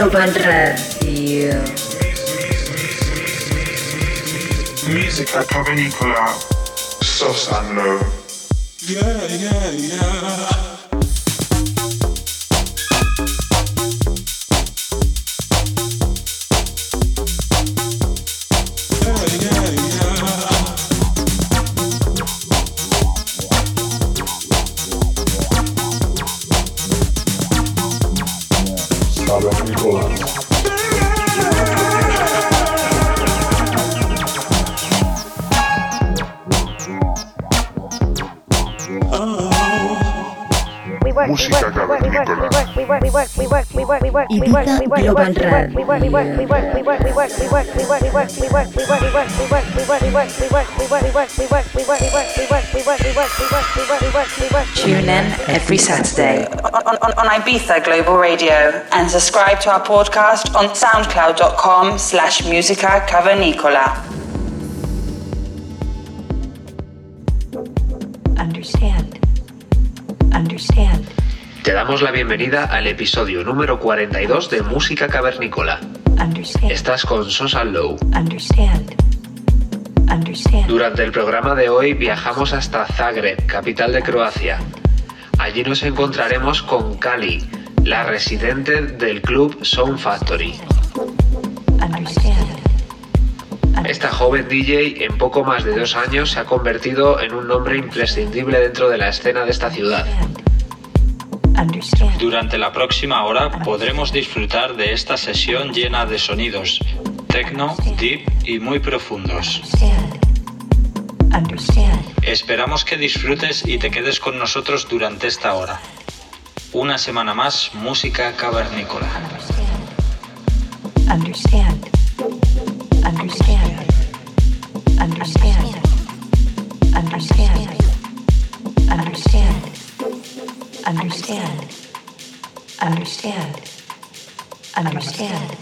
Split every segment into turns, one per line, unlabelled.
Radio.
Music at Pavanicola, soft and low.
Yeah, yeah, yeah.
Ibiza Global
Tune in every Saturday on, on, on Ibiza Global Radio and subscribe to our podcast on soundcloud.com slash musica cavernicola.
Damos la bienvenida al episodio número 42 de Música Cavernícola.
Understand.
Estás con Sosa Low.
Understand. Understand.
Durante el programa de hoy viajamos hasta Zagreb, capital de Croacia. Allí nos encontraremos con Kali, la residente del club Sound Factory. Esta joven DJ en poco más de dos años se ha convertido en un nombre imprescindible dentro de la escena de esta ciudad.
Durante la próxima hora podremos disfrutar de esta sesión llena de sonidos techno, deep y muy profundos. Esperamos que disfrutes y te quedes con nosotros durante esta hora. Una semana más, música cavernícola.
Understand. Understand. Understand. Understand. understand, understand, understand,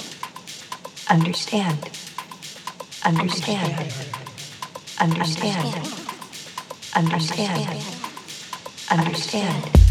understand, understand, understand, understand, understand.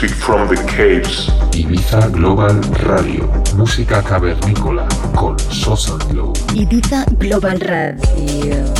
Music from the caves.
Ibiza Global Radio, música cavernícola con Sosa Glow.
Ibiza Global Radio.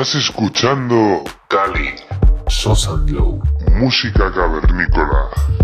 Estás escuchando Cali.
Sosanlow.
Música cavernícola.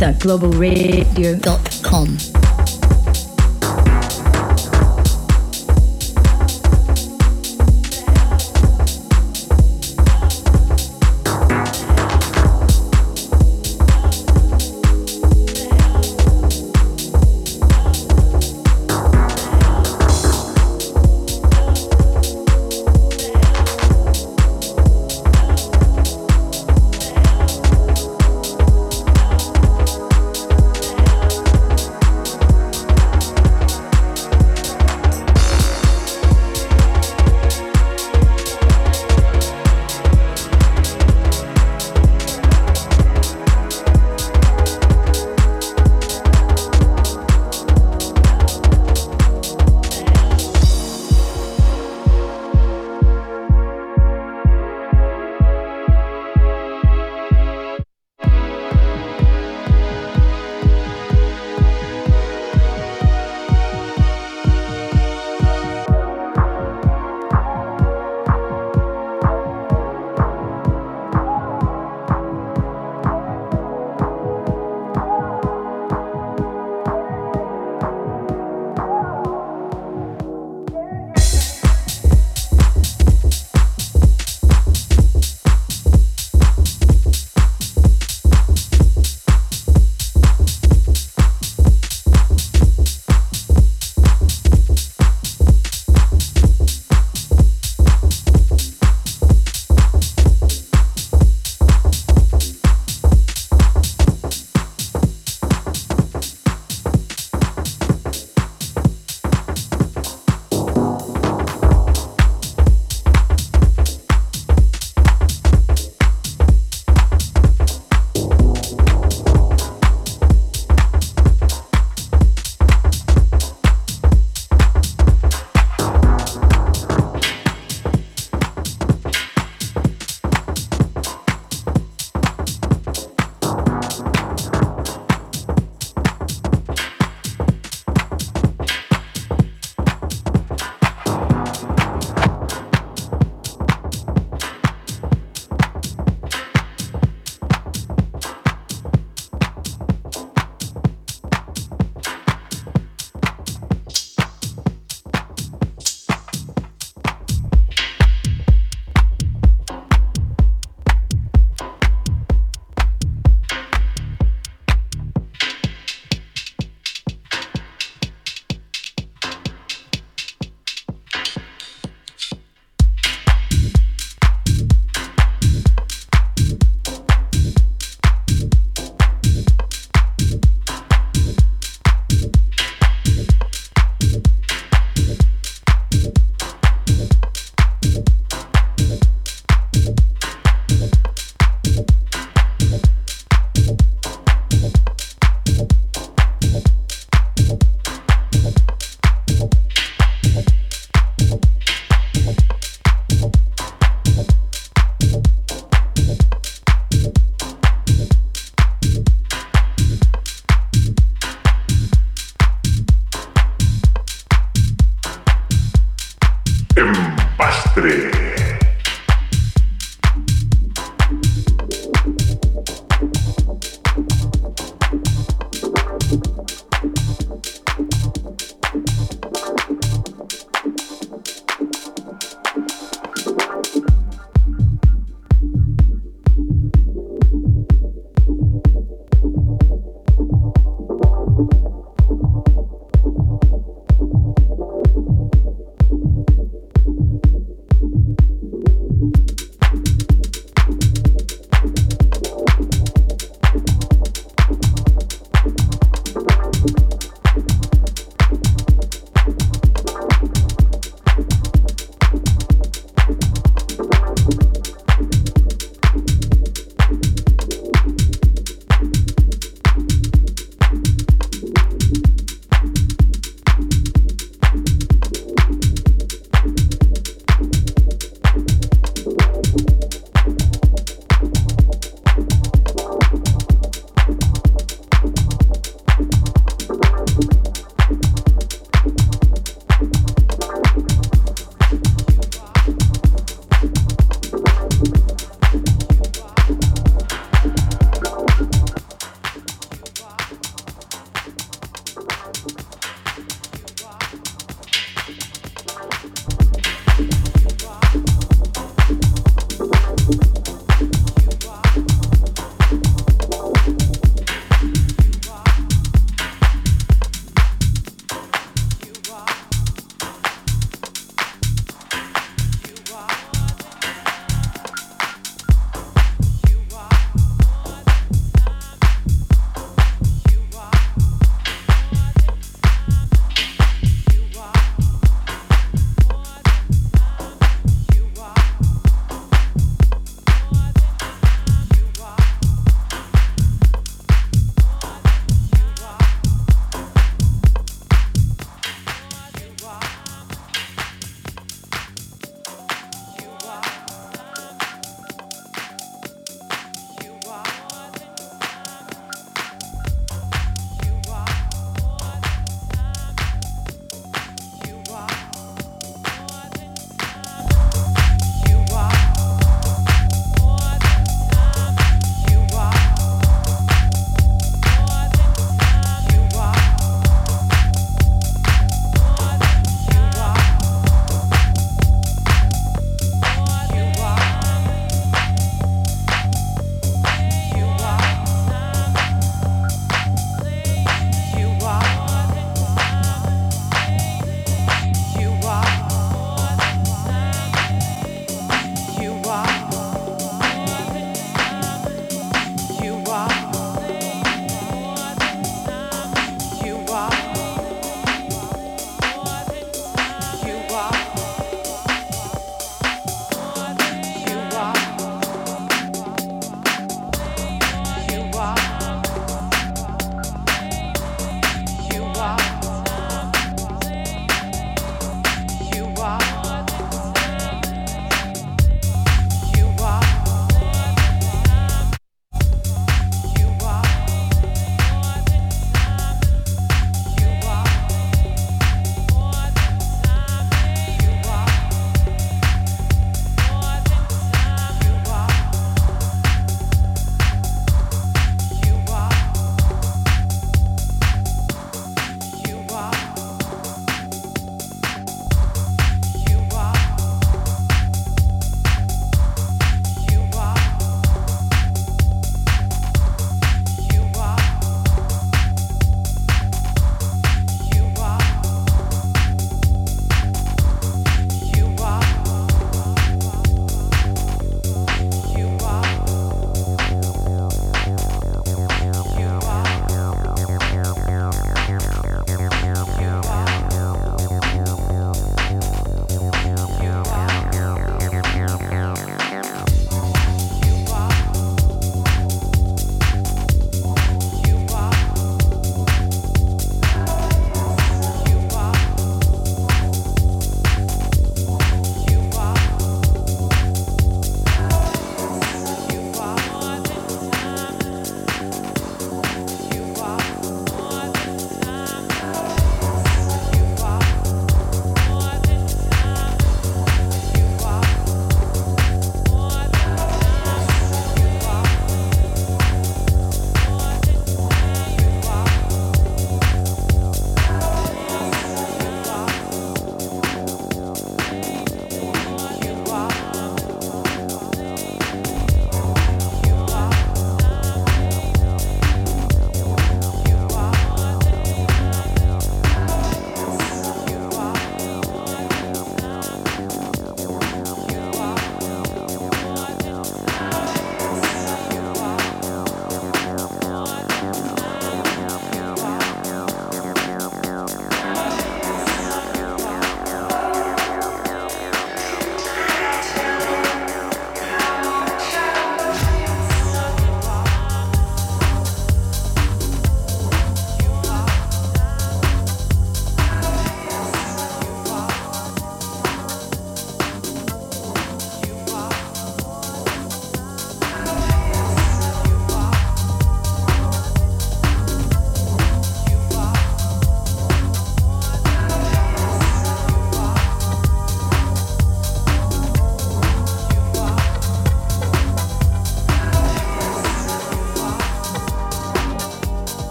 Globalradio.com.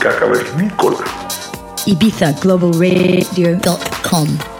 música cavernícola.
IbizaGlobalRadio.com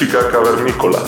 Música Cavernícola.